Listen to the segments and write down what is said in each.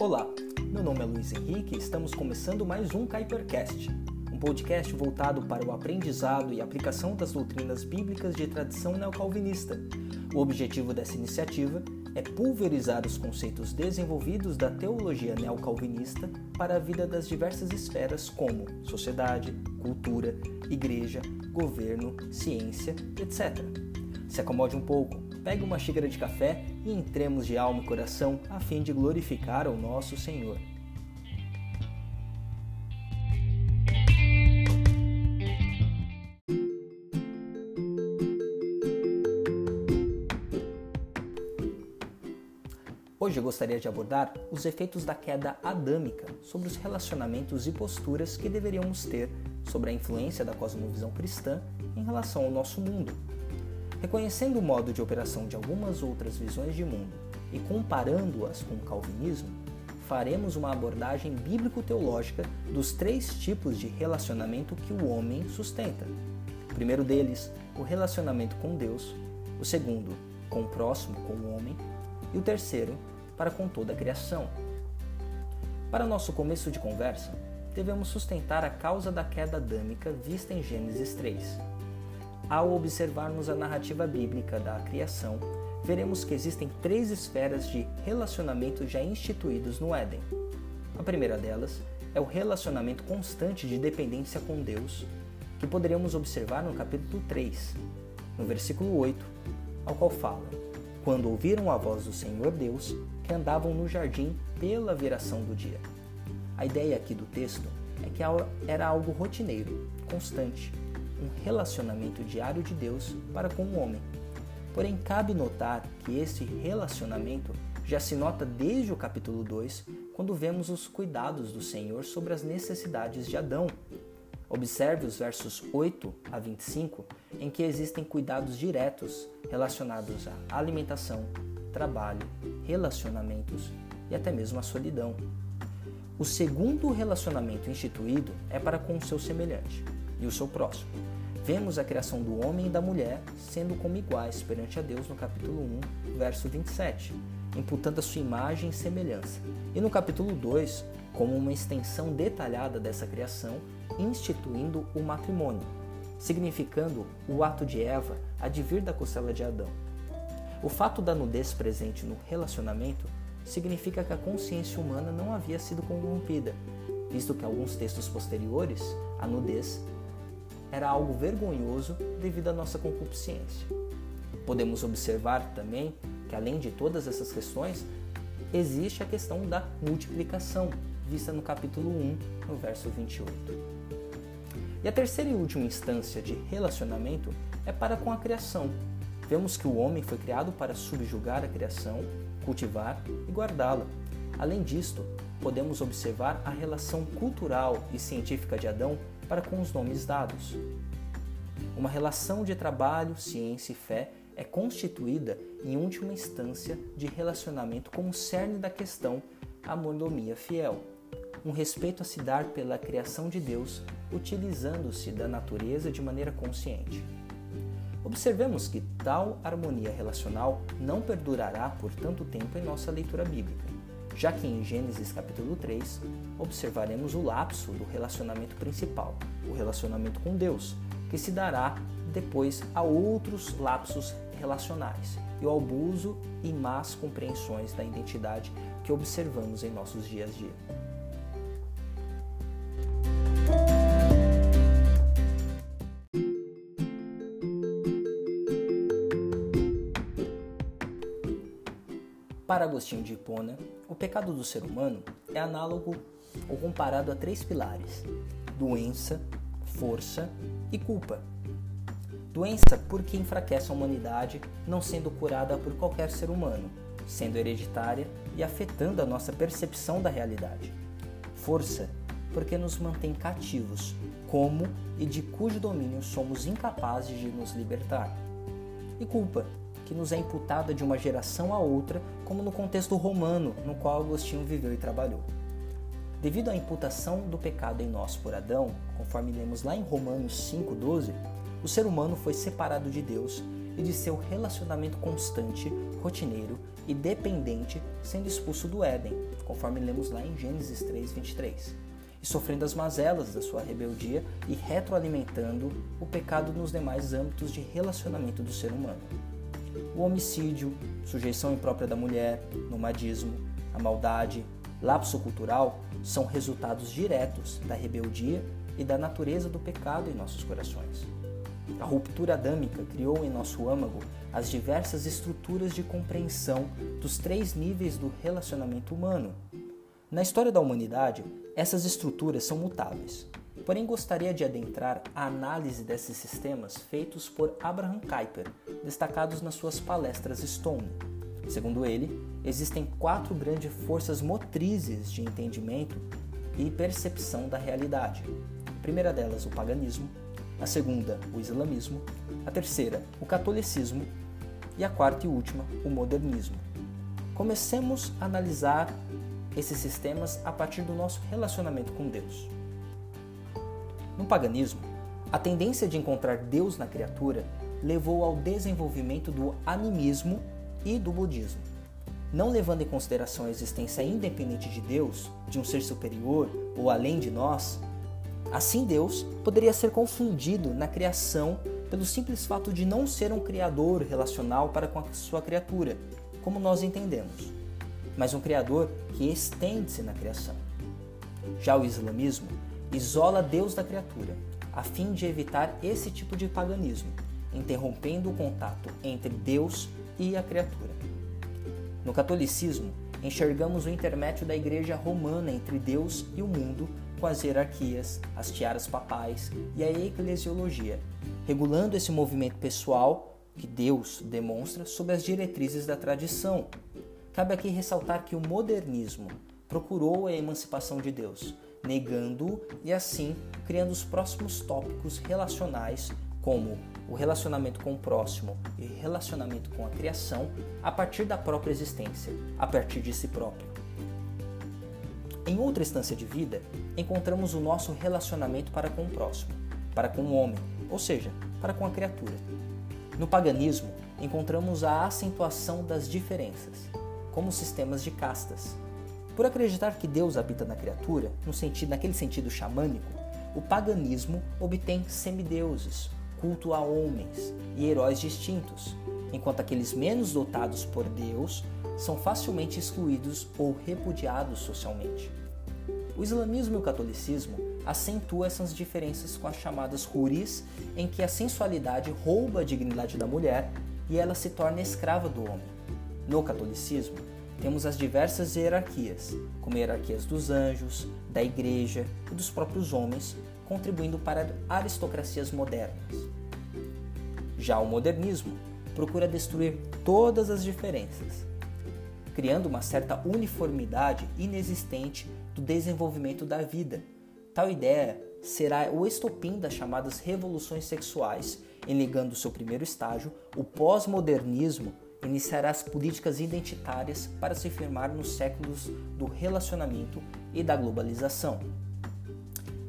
Olá, meu nome é Luiz Henrique e estamos começando mais um Kuipercast, um podcast voltado para o aprendizado e aplicação das doutrinas bíblicas de tradição neocalvinista. O objetivo dessa iniciativa é pulverizar os conceitos desenvolvidos da teologia neocalvinista para a vida das diversas esferas como sociedade, cultura, igreja, governo, ciência, etc. Se acomode um pouco, pegue uma xícara de café e entremos de alma e coração a fim de glorificar o nosso Senhor. Hoje eu gostaria de abordar os efeitos da queda adâmica sobre os relacionamentos e posturas que deveríamos ter sobre a influência da cosmovisão cristã em relação ao nosso mundo, Reconhecendo o modo de operação de algumas outras visões de mundo e comparando-as com o calvinismo, faremos uma abordagem bíblico-teológica dos três tipos de relacionamento que o homem sustenta. O primeiro deles, o relacionamento com Deus, o segundo, com o próximo, com o homem, e o terceiro, para com toda a criação. Para nosso começo de conversa, devemos sustentar a causa da queda adâmica vista em Gênesis 3. Ao observarmos a narrativa bíblica da criação, veremos que existem três esferas de relacionamento já instituídos no Éden. A primeira delas é o relacionamento constante de dependência com Deus, que poderemos observar no capítulo 3, no versículo 8, ao qual fala: Quando ouviram a voz do Senhor Deus, que andavam no jardim pela viração do dia. A ideia aqui do texto é que era algo rotineiro, constante, um relacionamento diário de Deus para com o homem. Porém, cabe notar que esse relacionamento já se nota desde o capítulo 2, quando vemos os cuidados do Senhor sobre as necessidades de Adão. Observe os versos 8 a 25, em que existem cuidados diretos relacionados à alimentação, trabalho, relacionamentos e até mesmo à solidão. O segundo relacionamento instituído é para com o seu semelhante e o seu próximo. Vemos a criação do homem e da mulher sendo como iguais perante a Deus no capítulo 1, verso 27, imputando a sua imagem e semelhança. E no capítulo 2, como uma extensão detalhada dessa criação, instituindo o matrimônio, significando o ato de Eva advir da costela de Adão. O fato da nudez presente no relacionamento significa que a consciência humana não havia sido corrompida, visto que alguns textos posteriores, a nudez era algo vergonhoso devido à nossa concupiscência. Podemos observar também que, além de todas essas questões, existe a questão da multiplicação, vista no capítulo 1, no verso 28. E a terceira e última instância de relacionamento é para com a criação. Vemos que o homem foi criado para subjugar a criação, cultivar e guardá-la. Além disto, podemos observar a relação cultural e científica de Adão para com os nomes dados. Uma relação de trabalho, ciência e fé é constituída, em última instância, de relacionamento como cerne da questão a mordomia fiel, um respeito a se dar pela criação de Deus, utilizando-se da natureza de maneira consciente. Observemos que tal harmonia relacional não perdurará por tanto tempo em nossa leitura bíblica já que em Gênesis capítulo 3 observaremos o lapso do relacionamento principal, o relacionamento com Deus, que se dará depois a outros lapsos relacionais e o abuso e más compreensões da identidade que observamos em nossos dias a dia. Para Agostinho de Hipona, o pecado do ser humano é análogo ou comparado a três pilares: doença, força e culpa. Doença porque enfraquece a humanidade, não sendo curada por qualquer ser humano, sendo hereditária e afetando a nossa percepção da realidade. Força porque nos mantém cativos, como e de cujo domínio somos incapazes de nos libertar. E culpa que nos é imputada de uma geração a outra, como no contexto romano no qual Agostinho viveu e trabalhou. Devido à imputação do pecado em nós por Adão, conforme lemos lá em Romanos 5,12, o ser humano foi separado de Deus e de seu relacionamento constante, rotineiro e dependente, sendo expulso do Éden, conforme lemos lá em Gênesis 3, 23, e sofrendo as mazelas da sua rebeldia e retroalimentando o pecado nos demais âmbitos de relacionamento do ser humano. O homicídio, sujeição imprópria da mulher, nomadismo, a maldade, lapso cultural são resultados diretos da rebeldia e da natureza do pecado em nossos corações. A ruptura adâmica criou em nosso âmago as diversas estruturas de compreensão dos três níveis do relacionamento humano. Na história da humanidade, essas estruturas são mutáveis. Porém, gostaria de adentrar a análise desses sistemas feitos por Abraham Kuyper, destacados nas suas palestras Stone. Segundo ele, existem quatro grandes forças motrizes de entendimento e percepção da realidade. A primeira delas, o paganismo, a segunda, o islamismo, a terceira, o catolicismo e a quarta e última, o modernismo. Comecemos a analisar esses sistemas a partir do nosso relacionamento com Deus. No paganismo, a tendência de encontrar Deus na criatura levou ao desenvolvimento do animismo e do budismo. Não levando em consideração a existência independente de Deus, de um ser superior ou além de nós, Assim, Deus poderia ser confundido na criação pelo simples fato de não ser um criador relacional para com a sua criatura, como nós entendemos, mas um criador que estende-se na criação. Já o islamismo isola Deus da criatura, a fim de evitar esse tipo de paganismo, interrompendo o contato entre Deus e a criatura. No catolicismo, enxergamos o intermédio da Igreja Romana entre Deus e o mundo com as hierarquias, as tiaras papais e a eclesiologia, regulando esse movimento pessoal que Deus demonstra sob as diretrizes da tradição. Cabe aqui ressaltar que o modernismo procurou a emancipação de Deus, negando-o e assim criando os próximos tópicos relacionais como o relacionamento com o próximo e relacionamento com a criação a partir da própria existência, a partir de si próprio. Em outra instância de vida, encontramos o nosso relacionamento para com o próximo, para com o homem, ou seja, para com a criatura. No paganismo, encontramos a acentuação das diferenças, como sistemas de castas. Por acreditar que Deus habita na criatura, no sentido, naquele sentido xamânico, o paganismo obtém semideuses, culto a homens e heróis distintos, enquanto aqueles menos dotados por Deus são facilmente excluídos ou repudiados socialmente. O islamismo e o catolicismo acentuam essas diferenças com as chamadas huris, em que a sensualidade rouba a dignidade da mulher e ela se torna escrava do homem. No catolicismo, temos as diversas hierarquias, como hierarquias dos anjos, da igreja e dos próprios homens, contribuindo para aristocracias modernas. Já o modernismo procura destruir todas as diferenças, criando uma certa uniformidade inexistente do desenvolvimento da vida. Tal ideia será o estopim das chamadas revoluções sexuais, e ligando seu primeiro estágio, o pós-modernismo iniciará as políticas identitárias para se firmar nos séculos do relacionamento e da globalização.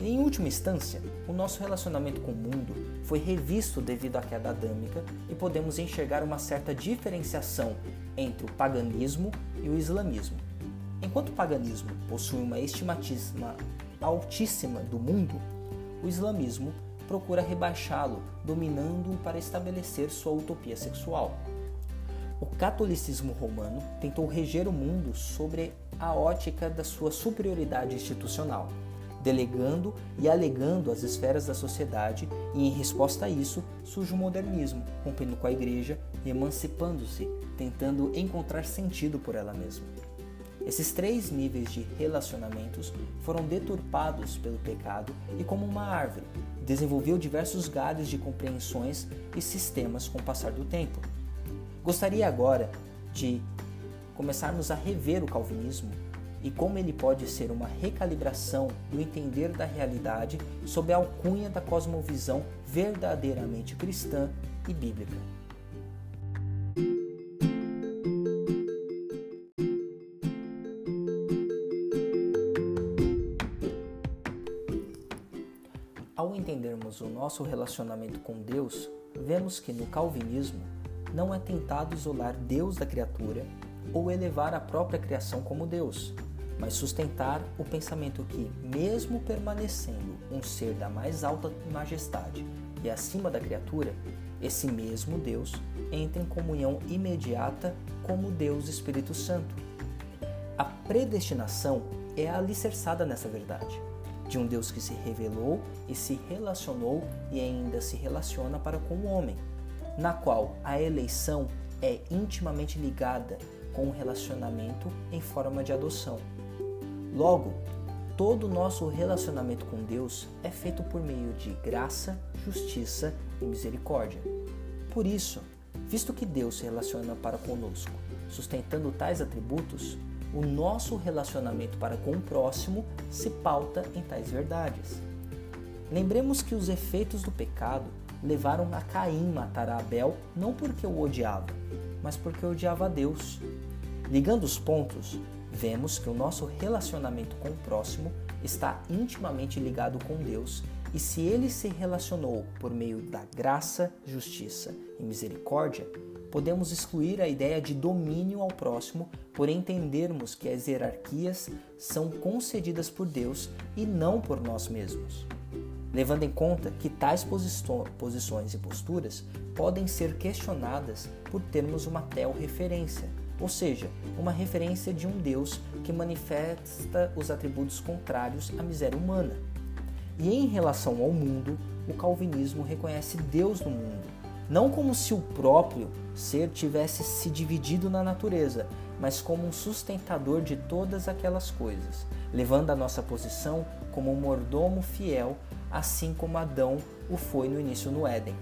Em última instância, o nosso relacionamento com o mundo foi revisto devido à queda adâmica e podemos enxergar uma certa diferenciação entre o paganismo e o islamismo. Enquanto o paganismo possui uma estimatíssima altíssima do mundo, o islamismo procura rebaixá-lo, dominando-o para estabelecer sua utopia sexual. O catolicismo romano tentou reger o mundo sobre a ótica da sua superioridade institucional delegando e alegando as esferas da sociedade, e em resposta a isso surge o modernismo, rompendo com a igreja e emancipando-se, tentando encontrar sentido por ela mesma. Esses três níveis de relacionamentos foram deturpados pelo pecado e, como uma árvore, desenvolveu diversos galhos de compreensões e sistemas com o passar do tempo. Gostaria agora de começarmos a rever o calvinismo e como ele pode ser uma recalibração do entender da realidade sob a alcunha da cosmovisão verdadeiramente cristã e bíblica. Ao entendermos o nosso relacionamento com Deus, vemos que no calvinismo não é tentado isolar Deus da criatura ou elevar a própria criação como Deus, mas sustentar o pensamento que, mesmo permanecendo um ser da mais alta majestade e acima da criatura, esse mesmo Deus entra em comunhão imediata como Deus Espírito Santo. A predestinação é alicerçada nessa verdade, de um Deus que se revelou e se relacionou e ainda se relaciona para com o homem, na qual a eleição é intimamente ligada com o relacionamento em forma de adoção. Logo, todo o nosso relacionamento com Deus é feito por meio de graça, justiça e misericórdia. Por isso, visto que Deus se relaciona para conosco, sustentando tais atributos, o nosso relacionamento para com o próximo se pauta em tais verdades. Lembremos que os efeitos do pecado levaram a Caim matar a Abel não porque o odiava, mas porque odiava a Deus. Ligando os pontos, vemos que o nosso relacionamento com o próximo está intimamente ligado com Deus, e se ele se relacionou por meio da graça, justiça e misericórdia, podemos excluir a ideia de domínio ao próximo por entendermos que as hierarquias são concedidas por Deus e não por nós mesmos. Levando em conta que tais posições e posturas podem ser questionadas por termos uma tel-referência, ou seja, uma referência de um Deus que manifesta os atributos contrários à miséria humana. E em relação ao mundo, o calvinismo reconhece Deus no mundo, não como se o próprio ser tivesse se dividido na natureza, mas como um sustentador de todas aquelas coisas, levando a nossa posição como um mordomo fiel, assim como Adão o foi no início no Éden.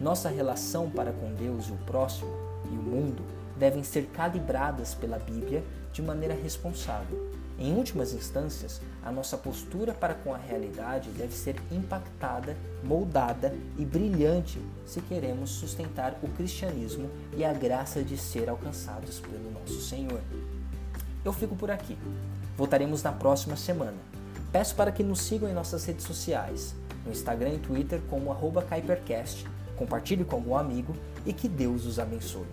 Nossa relação para com Deus e o próximo e o mundo devem ser calibradas pela Bíblia de maneira responsável. Em últimas instâncias, a nossa postura para com a realidade deve ser impactada, moldada e brilhante se queremos sustentar o cristianismo e a graça de ser alcançados pelo nosso Senhor. Eu fico por aqui. Voltaremos na próxima semana. Peço para que nos sigam em nossas redes sociais, no Instagram e Twitter como arroba Compartilhe com algum amigo e que Deus os abençoe.